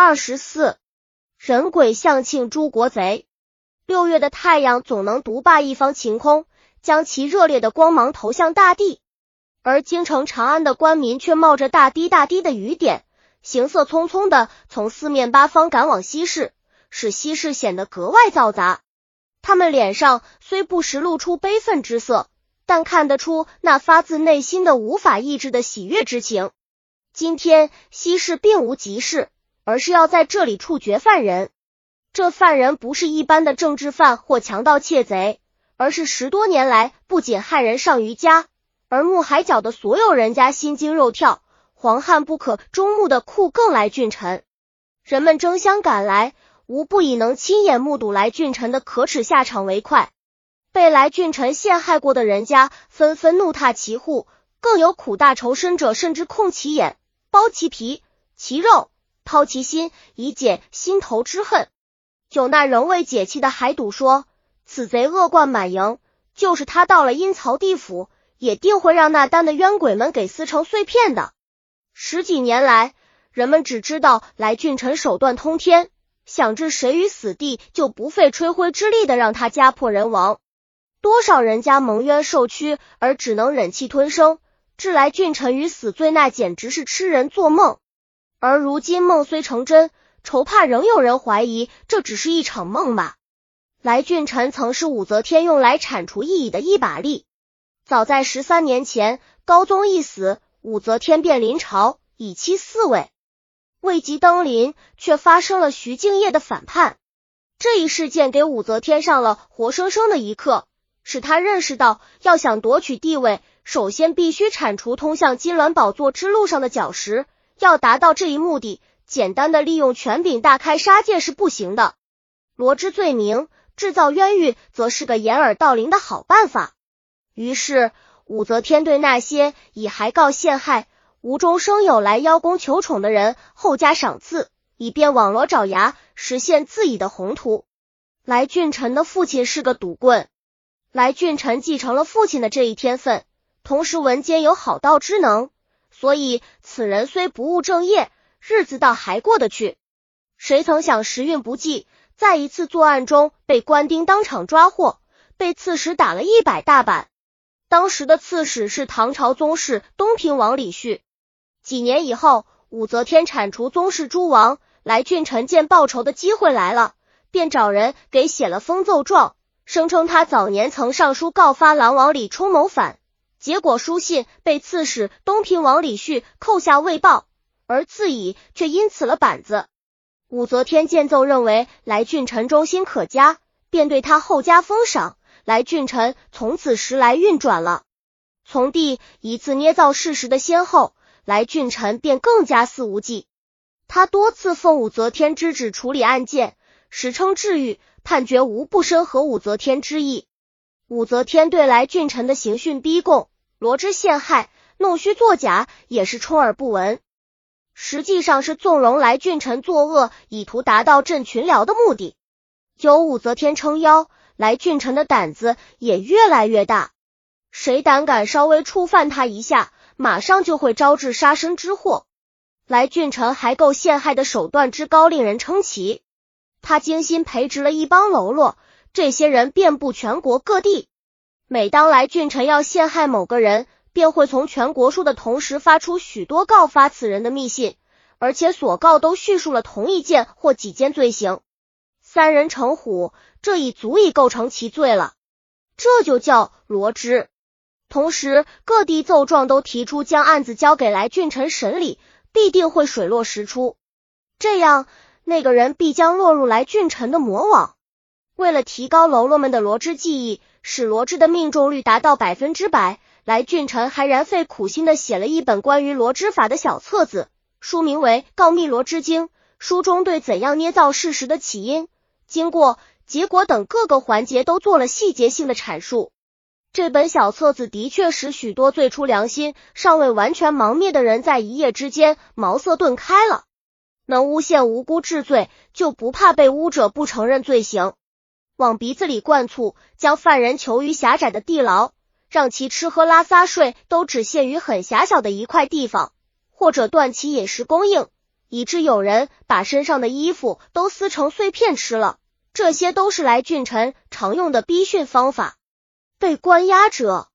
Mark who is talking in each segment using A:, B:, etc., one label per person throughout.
A: 二十四，人鬼相庆，诸国贼。六月的太阳总能独霸一方晴空，将其热烈的光芒投向大地，而京城长安的官民却冒着大滴大滴的雨点，行色匆匆的从四面八方赶往西市，使西市显得格外嘈杂。他们脸上虽不时露出悲愤之色，但看得出那发自内心的无法抑制的喜悦之情。今天西市并无急事。而是要在这里处决犯人。这犯人不是一般的政治犯或强盗窃贼，而是十多年来不仅害人上于家，耳目海角的所有人家心惊肉跳、惶汉不可终目的酷更来俊臣。人们争相赶来，无不以能亲眼目睹来俊臣的可耻下场为快。被来俊臣陷害过的人家纷纷怒踏其户，更有苦大仇深者，甚至控其眼、剥其皮、其肉。掏其心以解心头之恨。有那仍未解气的海赌说，此贼恶贯满盈，就是他到了阴曹地府，也定会让那丹的冤鬼们给撕成碎片的。十几年来，人们只知道来俊臣手段通天，想置谁于死地，就不费吹灰之力的让他家破人亡。多少人家蒙冤受屈，而只能忍气吞声，置来俊臣于死罪，那简直是痴人做梦。而如今梦虽成真，愁怕仍有人怀疑这只是一场梦吧。来俊臣曾是武则天用来铲除异己的一把利。早在十三年前，高宗一死，武则天便临朝以妻嗣位，未及登临，却发生了徐敬业的反叛。这一事件给武则天上了活生生的一课，使她认识到，要想夺取地位，首先必须铲除通向金銮宝座之路上的角石。要达到这一目的，简单的利用权柄大开杀戒是不行的。罗织罪名，制造冤狱，则是个掩耳盗铃的好办法。于是，武则天对那些以还告陷害、无中生有来邀功求宠的人，厚加赏赐，以便网罗爪牙，实现自己的宏图。来俊臣的父亲是个赌棍，来俊臣继承了父亲的这一天分，同时文间有好道之能。所以，此人虽不务正业，日子倒还过得去。谁曾想时运不济，在一次作案中被官兵当场抓获，被刺史打了一百大板。当时的刺史是唐朝宗室东平王李旭。几年以后，武则天铲除宗室诸王，来俊臣见报仇的机会来了，便找人给写了封奏状，声称他早年曾上书告发狼王李冲谋反。结果书信被刺史东平王李旭扣下未报，而自己却因此了板子。武则天见奏，认为来俊臣忠心可嘉，便对他厚加封赏。来俊臣从此时来运转了。从第一次捏造事实的先后，来俊臣便更加肆无忌。他多次奉武则天之旨处理案件，史称治狱，判决无不深合武则天之意。武则天对来俊臣的刑讯逼供、罗织陷害、弄虚作假，也是充耳不闻。实际上是纵容来俊臣作恶，以图达到镇群僚的目的。有武则天撑腰，来俊臣的胆子也越来越大。谁胆敢稍微触犯他一下，马上就会招致杀身之祸。来俊臣还够陷害的手段之高，令人称奇。他精心培植了一帮喽啰。这些人遍布全国各地，每当来俊臣要陷害某个人，便会从全国书的同时发出许多告发此人的密信，而且所告都叙述了同一件或几件罪行。三人成虎，这已足以构成其罪了。这就叫罗织。同时，各地奏状都提出将案子交给来俊臣审理，必定会水落石出。这样，那个人必将落入来俊臣的魔网。为了提高喽啰们的罗织技艺，使罗织的命中率达到百分之百，来俊臣还然费苦心的写了一本关于罗织法的小册子，书名为《告密罗织经》。书中对怎样捏造事实的起因、经过、结果等各个环节都做了细节性的阐述。这本小册子的确使许多最初良心尚未完全盲灭的人，在一夜之间茅塞顿开了。能诬陷无辜治罪，就不怕被诬者不承认罪行。往鼻子里灌醋，将犯人囚于狭窄的地牢，让其吃喝拉撒睡都只限于很狭小的一块地方，或者断其饮食供应，以致有人把身上的衣服都撕成碎片吃了。这些都是来俊臣常用的逼训方法。被关押者，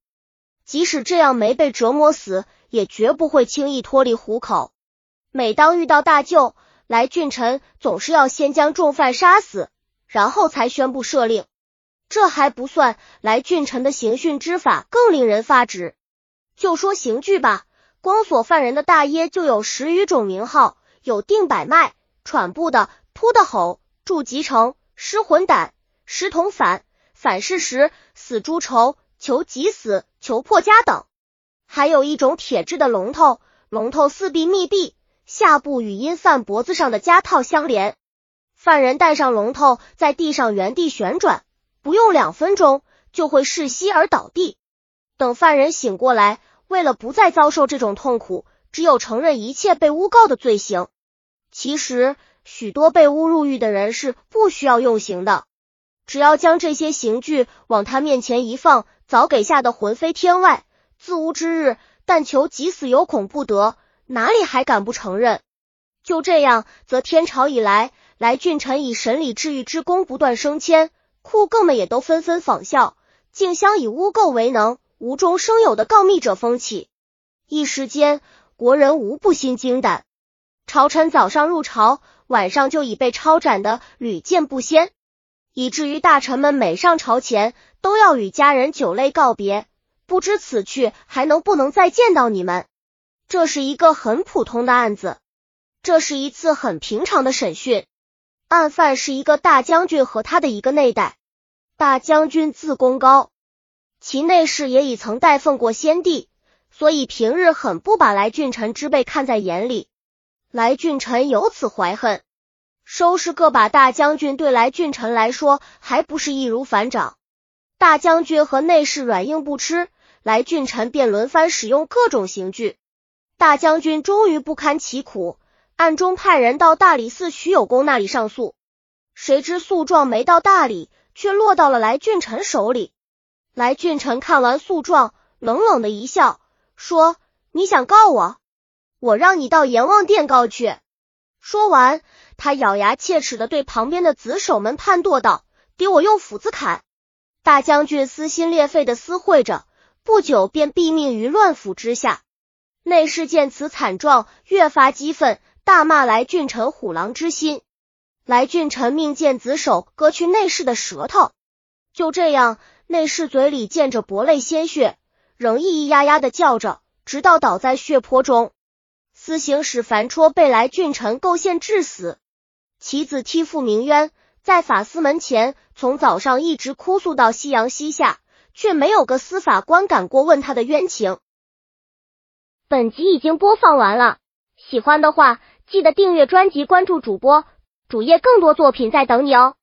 A: 即使这样没被折磨死，也绝不会轻易脱离虎口。每当遇到大舅，来俊臣总是要先将重犯杀死，然后才宣布赦令。这还不算，来俊臣的刑讯之法更令人发指。就说刑具吧，光锁犯人的大耶就有十余种名号，有定百脉、喘不的、扑的吼、筑急城。失魂胆、失铜反、反噬时、死猪愁、求急死、求破家等，还有一种铁制的龙头，龙头四壁密闭，下部与因犯脖子上的夹套相连。犯人戴上龙头，在地上原地旋转，不用两分钟就会窒息而倒地。等犯人醒过来，为了不再遭受这种痛苦，只有承认一切被诬告的罪行。其实。许多被诬入狱的人是不需要用刑的，只要将这些刑具往他面前一放，早给吓得魂飞天外。自无之日，但求即死有恐不得，哪里还敢不承认？就这样，则天朝以来，来俊臣以审理治愈之功不断升迁，酷更们也都纷纷仿效，竞相以污垢为能，无中生有的告密者风起。一时间，国人无不心惊胆。朝臣早上入朝。晚上就已被抄斩的屡见不鲜，以至于大臣们每上朝前都要与家人酒泪告别，不知此去还能不能再见到你们。这是一个很普通的案子，这是一次很平常的审讯。案犯是一个大将军和他的一个内代。大将军自功高，其内侍也已曾代奉过先帝，所以平日很不把来俊臣之辈看在眼里。来俊臣由此怀恨，收拾个把大将军对来俊臣来说还不是易如反掌。大将军和内侍软硬不吃，来俊臣便轮番使用各种刑具。大将军终于不堪其苦，暗中派人到大理寺徐有功那里上诉。谁知诉状没到大理，却落到了来俊臣手里。来俊臣看完诉状，冷冷的一笑，说：“你想告我？”我让你到阎王殿告去。说完，他咬牙切齿的对旁边的子守们判舵道：“给我用斧子砍！”大将军撕心裂肺的撕会着，不久便毙命于乱斧之下。内侍见此惨状，越发激愤，大骂来俊臣虎狼之心。来俊臣命见子手割去内侍的舌头。就这样，内侍嘴里溅着薄泪鲜血，仍咿咿呀呀的叫着，直到倒在血泊中。司行使樊戳被来俊臣构陷致死，其子替父鸣冤，在法司门前从早上一直哭诉到夕阳西下，却没有个司法官敢过问他的冤情。本集已经播放完了，喜欢的话记得订阅专辑，关注主播主页，更多作品在等你哦。